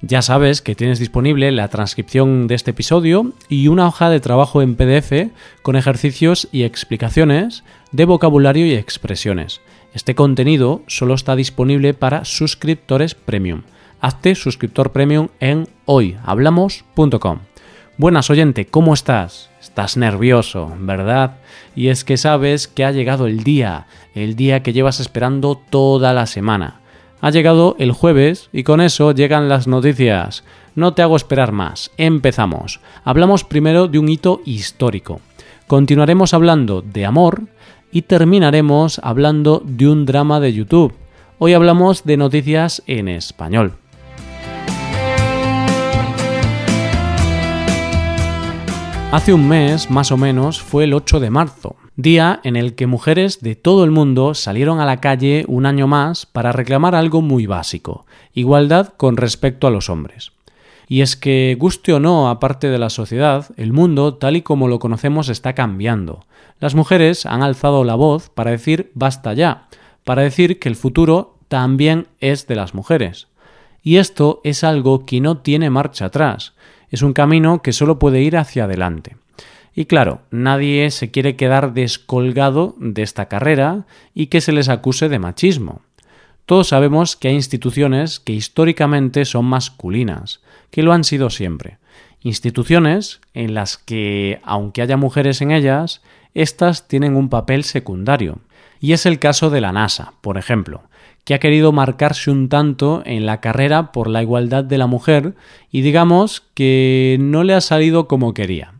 Ya sabes que tienes disponible la transcripción de este episodio y una hoja de trabajo en PDF con ejercicios y explicaciones de vocabulario y expresiones. Este contenido solo está disponible para suscriptores premium. Hazte suscriptor premium en hoyhablamos.com. Buenas oyente, ¿cómo estás? Estás nervioso, ¿verdad? Y es que sabes que ha llegado el día, el día que llevas esperando toda la semana. Ha llegado el jueves y con eso llegan las noticias. No te hago esperar más, empezamos. Hablamos primero de un hito histórico. Continuaremos hablando de amor y terminaremos hablando de un drama de YouTube. Hoy hablamos de noticias en español. Hace un mes, más o menos, fue el 8 de marzo, día en el que mujeres de todo el mundo salieron a la calle un año más para reclamar algo muy básico, igualdad con respecto a los hombres. Y es que, guste o no, aparte de la sociedad, el mundo, tal y como lo conocemos, está cambiando. Las mujeres han alzado la voz para decir basta ya, para decir que el futuro también es de las mujeres. Y esto es algo que no tiene marcha atrás, es un camino que solo puede ir hacia adelante. Y claro, nadie se quiere quedar descolgado de esta carrera y que se les acuse de machismo. Todos sabemos que hay instituciones que históricamente son masculinas, que lo han sido siempre. Instituciones en las que, aunque haya mujeres en ellas, éstas tienen un papel secundario. Y es el caso de la NASA, por ejemplo, que ha querido marcarse un tanto en la carrera por la igualdad de la mujer y digamos que no le ha salido como quería.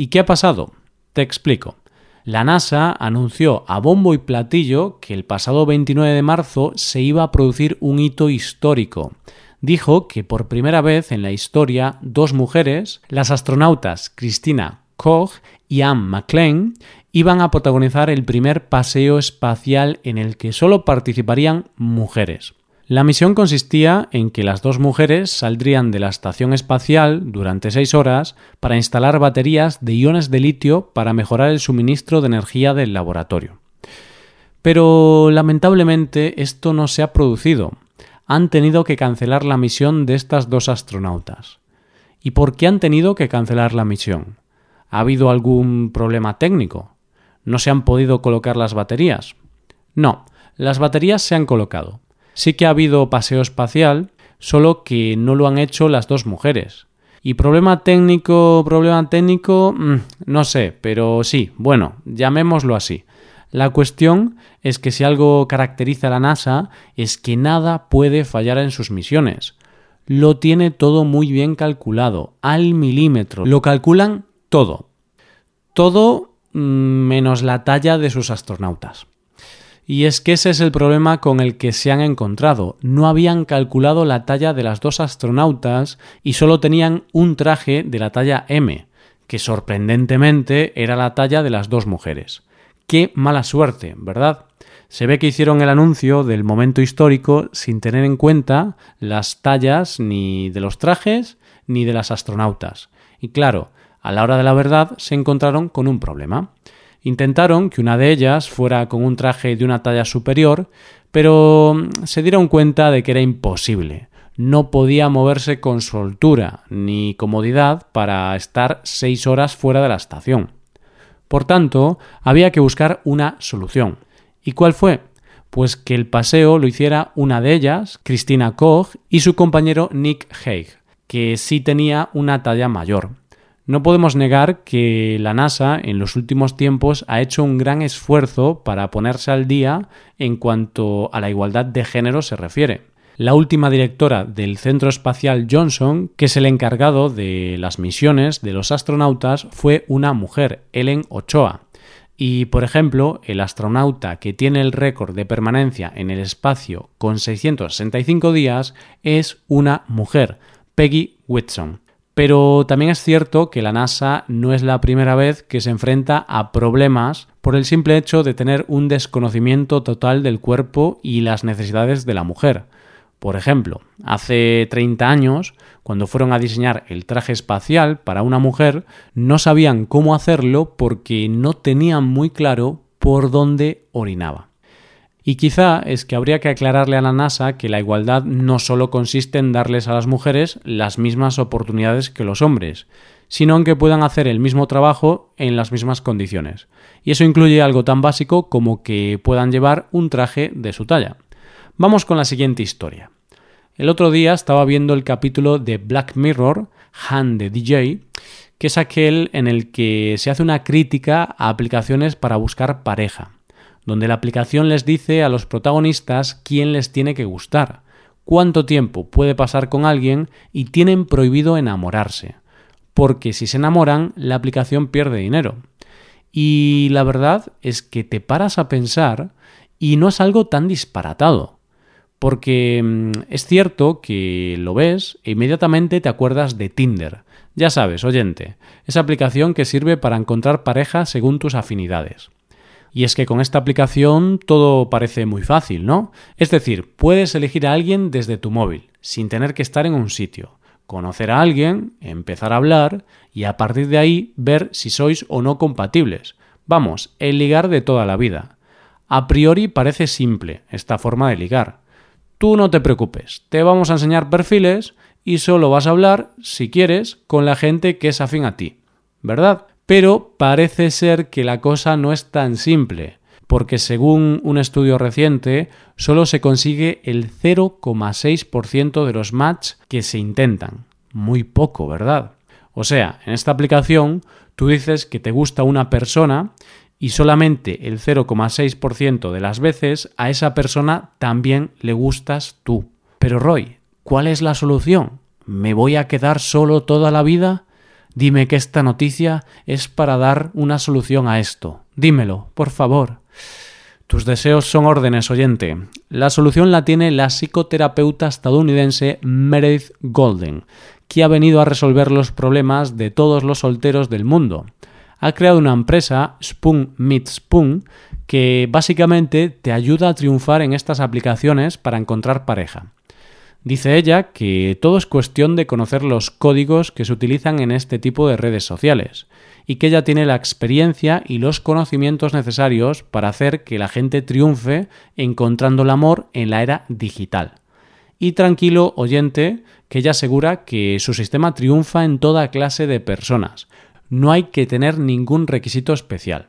¿Y qué ha pasado? Te explico. La NASA anunció a bombo y platillo que el pasado 29 de marzo se iba a producir un hito histórico. Dijo que por primera vez en la historia dos mujeres, las astronautas Christina Koch y Anne McLean, iban a protagonizar el primer paseo espacial en el que solo participarían mujeres. La misión consistía en que las dos mujeres saldrían de la estación espacial durante seis horas para instalar baterías de iones de litio para mejorar el suministro de energía del laboratorio. Pero lamentablemente esto no se ha producido. Han tenido que cancelar la misión de estas dos astronautas. ¿Y por qué han tenido que cancelar la misión? ¿Ha habido algún problema técnico? ¿No se han podido colocar las baterías? No, las baterías se han colocado. Sí que ha habido paseo espacial, solo que no lo han hecho las dos mujeres. Y problema técnico, problema técnico, mm, no sé, pero sí, bueno, llamémoslo así. La cuestión es que si algo caracteriza a la NASA es que nada puede fallar en sus misiones. Lo tiene todo muy bien calculado, al milímetro. Lo calculan todo. Todo menos la talla de sus astronautas. Y es que ese es el problema con el que se han encontrado. No habían calculado la talla de las dos astronautas y solo tenían un traje de la talla M, que sorprendentemente era la talla de las dos mujeres. Qué mala suerte, ¿verdad? Se ve que hicieron el anuncio del momento histórico sin tener en cuenta las tallas ni de los trajes ni de las astronautas. Y claro, a la hora de la verdad se encontraron con un problema. Intentaron que una de ellas fuera con un traje de una talla superior, pero mm, se dieron cuenta de que era imposible. No podía moverse con soltura ni comodidad para estar seis horas fuera de la estación. Por tanto, había que buscar una solución. ¿Y cuál fue? Pues que el paseo lo hiciera una de ellas, Christina Koch, y su compañero Nick Haig, que sí tenía una talla mayor. No podemos negar que la NASA en los últimos tiempos ha hecho un gran esfuerzo para ponerse al día en cuanto a la igualdad de género se refiere. La última directora del Centro Espacial Johnson, que es el encargado de las misiones de los astronautas, fue una mujer, Ellen Ochoa. Y, por ejemplo, el astronauta que tiene el récord de permanencia en el espacio con 665 días es una mujer, Peggy Whitson. Pero también es cierto que la NASA no es la primera vez que se enfrenta a problemas por el simple hecho de tener un desconocimiento total del cuerpo y las necesidades de la mujer. Por ejemplo, hace 30 años, cuando fueron a diseñar el traje espacial para una mujer, no sabían cómo hacerlo porque no tenían muy claro por dónde orinaba. Y quizá es que habría que aclararle a la NASA que la igualdad no solo consiste en darles a las mujeres las mismas oportunidades que los hombres, sino en que puedan hacer el mismo trabajo en las mismas condiciones. Y eso incluye algo tan básico como que puedan llevar un traje de su talla. Vamos con la siguiente historia. El otro día estaba viendo el capítulo de Black Mirror, Han de DJ, que es aquel en el que se hace una crítica a aplicaciones para buscar pareja, donde la aplicación les dice a los protagonistas quién les tiene que gustar, cuánto tiempo puede pasar con alguien y tienen prohibido enamorarse, porque si se enamoran la aplicación pierde dinero. Y la verdad es que te paras a pensar y no es algo tan disparatado. Porque mm, es cierto que lo ves e inmediatamente te acuerdas de Tinder. Ya sabes, oyente, esa aplicación que sirve para encontrar pareja según tus afinidades. Y es que con esta aplicación todo parece muy fácil, ¿no? Es decir, puedes elegir a alguien desde tu móvil, sin tener que estar en un sitio, conocer a alguien, empezar a hablar y a partir de ahí ver si sois o no compatibles. Vamos, el ligar de toda la vida. A priori parece simple esta forma de ligar, Tú no te preocupes, te vamos a enseñar perfiles y solo vas a hablar, si quieres, con la gente que es afín a ti, ¿verdad? Pero parece ser que la cosa no es tan simple, porque según un estudio reciente, solo se consigue el 0,6% de los match que se intentan. Muy poco, ¿verdad? O sea, en esta aplicación tú dices que te gusta una persona y solamente el 0,6% de las veces a esa persona también le gustas tú. Pero Roy, ¿cuál es la solución? ¿Me voy a quedar solo toda la vida? Dime que esta noticia es para dar una solución a esto. Dímelo, por favor. Tus deseos son órdenes, oyente. La solución la tiene la psicoterapeuta estadounidense Meredith Golden, que ha venido a resolver los problemas de todos los solteros del mundo ha creado una empresa, Spoon Meet Spoon, que básicamente te ayuda a triunfar en estas aplicaciones para encontrar pareja. Dice ella que todo es cuestión de conocer los códigos que se utilizan en este tipo de redes sociales y que ella tiene la experiencia y los conocimientos necesarios para hacer que la gente triunfe encontrando el amor en la era digital. Y tranquilo, oyente, que ella asegura que su sistema triunfa en toda clase de personas, no hay que tener ningún requisito especial.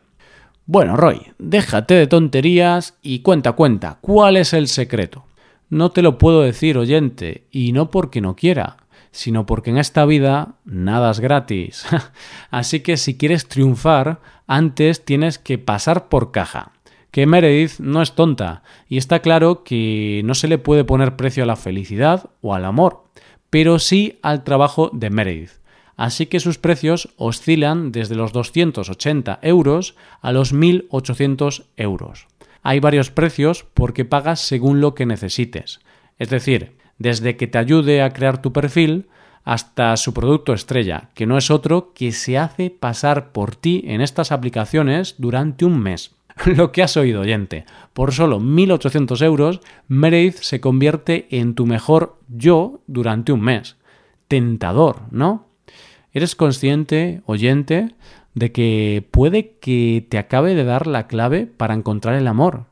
Bueno, Roy, déjate de tonterías y cuenta, cuenta, ¿cuál es el secreto? No te lo puedo decir, oyente, y no porque no quiera, sino porque en esta vida nada es gratis. Así que si quieres triunfar, antes tienes que pasar por caja. Que Meredith no es tonta, y está claro que no se le puede poner precio a la felicidad o al amor, pero sí al trabajo de Meredith así que sus precios oscilan desde los 280 euros a los 1.800 euros. Hay varios precios porque pagas según lo que necesites, es decir, desde que te ayude a crear tu perfil hasta su producto estrella, que no es otro que se hace pasar por ti en estas aplicaciones durante un mes. Lo que has oído, oyente. Por solo 1.800 euros, Meredith se convierte en tu mejor yo durante un mes. Tentador, ¿no? ¿Eres consciente, oyente, de que puede que te acabe de dar la clave para encontrar el amor?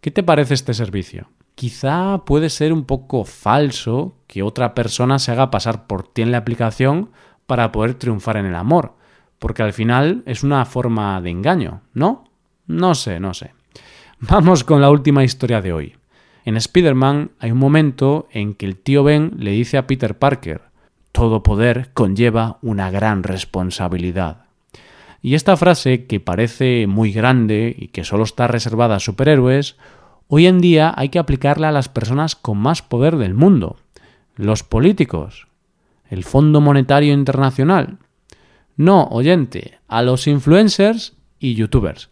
¿Qué te parece este servicio? Quizá puede ser un poco falso que otra persona se haga pasar por ti en la aplicación para poder triunfar en el amor, porque al final es una forma de engaño, ¿no? No sé, no sé. Vamos con la última historia de hoy. En Spider-Man hay un momento en que el tío Ben le dice a Peter Parker, todo poder conlleva una gran responsabilidad. Y esta frase, que parece muy grande y que solo está reservada a superhéroes, hoy en día hay que aplicarla a las personas con más poder del mundo, los políticos, el Fondo Monetario Internacional. No, oyente, a los influencers y youtubers.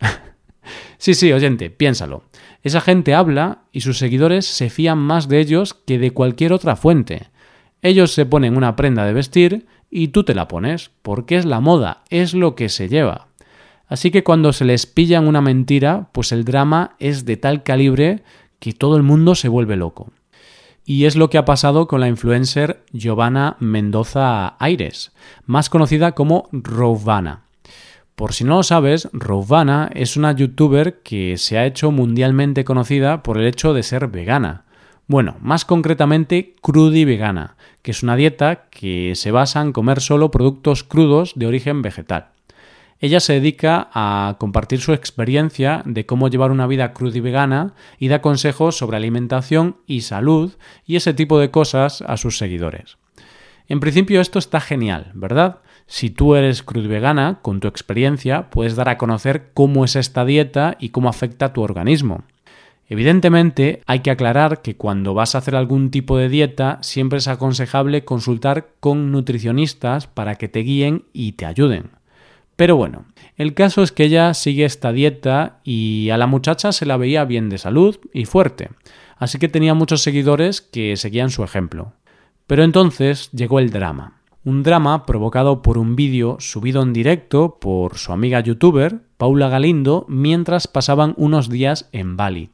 sí, sí, oyente, piénsalo. Esa gente habla y sus seguidores se fían más de ellos que de cualquier otra fuente. Ellos se ponen una prenda de vestir y tú te la pones, porque es la moda, es lo que se lleva. Así que cuando se les pillan una mentira, pues el drama es de tal calibre que todo el mundo se vuelve loco. Y es lo que ha pasado con la influencer Giovanna Mendoza Aires, más conocida como Rovana. Por si no lo sabes, Rovana es una youtuber que se ha hecho mundialmente conocida por el hecho de ser vegana. Bueno, más concretamente crudi vegana, que es una dieta que se basa en comer solo productos crudos de origen vegetal. Ella se dedica a compartir su experiencia de cómo llevar una vida cruda y vegana y da consejos sobre alimentación y salud y ese tipo de cosas a sus seguidores. En principio esto está genial, ¿verdad? Si tú eres crud vegana, con tu experiencia puedes dar a conocer cómo es esta dieta y cómo afecta a tu organismo. Evidentemente, hay que aclarar que cuando vas a hacer algún tipo de dieta, siempre es aconsejable consultar con nutricionistas para que te guíen y te ayuden. Pero bueno, el caso es que ella sigue esta dieta y a la muchacha se la veía bien de salud y fuerte, así que tenía muchos seguidores que seguían su ejemplo. Pero entonces llegó el drama. Un drama provocado por un vídeo subido en directo por su amiga youtuber, Paula Galindo, mientras pasaban unos días en Bali.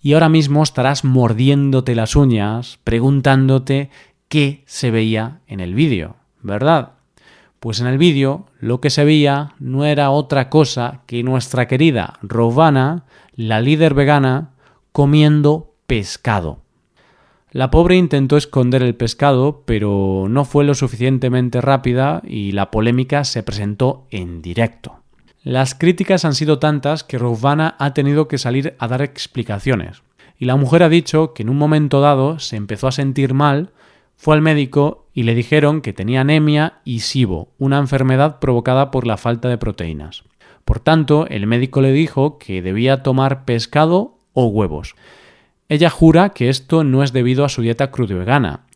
Y ahora mismo estarás mordiéndote las uñas, preguntándote qué se veía en el vídeo, ¿verdad? Pues en el vídeo lo que se veía no era otra cosa que nuestra querida Rovana, la líder vegana, comiendo pescado. La pobre intentó esconder el pescado, pero no fue lo suficientemente rápida y la polémica se presentó en directo. Las críticas han sido tantas que Rovana ha tenido que salir a dar explicaciones. Y la mujer ha dicho que en un momento dado se empezó a sentir mal fue al médico y le dijeron que tenía anemia y SIBO, una enfermedad provocada por la falta de proteínas. Por tanto, el médico le dijo que debía tomar pescado o huevos. Ella jura que esto no es debido a su dieta crudo-vegana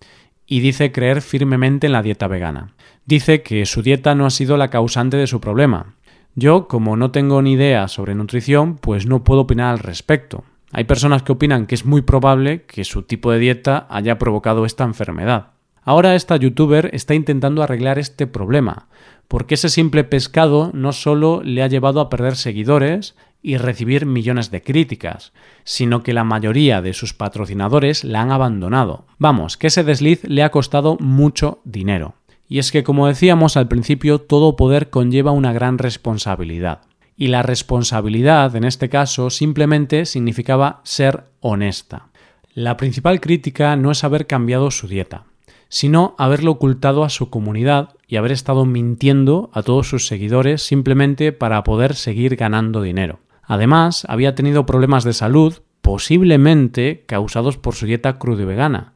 y dice creer firmemente en la dieta vegana. Dice que su dieta no ha sido la causante de su problema. Yo, como no tengo ni idea sobre nutrición, pues no puedo opinar al respecto. Hay personas que opinan que es muy probable que su tipo de dieta haya provocado esta enfermedad. Ahora esta youtuber está intentando arreglar este problema, porque ese simple pescado no solo le ha llevado a perder seguidores y recibir millones de críticas, sino que la mayoría de sus patrocinadores la han abandonado. Vamos, que ese desliz le ha costado mucho dinero. Y es que, como decíamos al principio, todo poder conlleva una gran responsabilidad y la responsabilidad en este caso simplemente significaba ser honesta. La principal crítica no es haber cambiado su dieta, sino haberlo ocultado a su comunidad y haber estado mintiendo a todos sus seguidores simplemente para poder seguir ganando dinero. Además, había tenido problemas de salud, posiblemente causados por su dieta crudo vegana,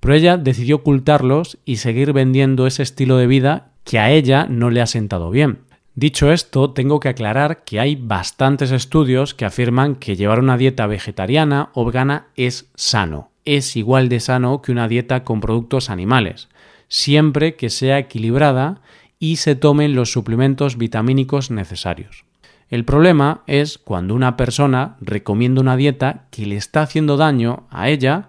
pero ella decidió ocultarlos y seguir vendiendo ese estilo de vida que a ella no le ha sentado bien. Dicho esto, tengo que aclarar que hay bastantes estudios que afirman que llevar una dieta vegetariana o vegana es sano. Es igual de sano que una dieta con productos animales, siempre que sea equilibrada y se tomen los suplementos vitamínicos necesarios. El problema es cuando una persona recomienda una dieta que le está haciendo daño a ella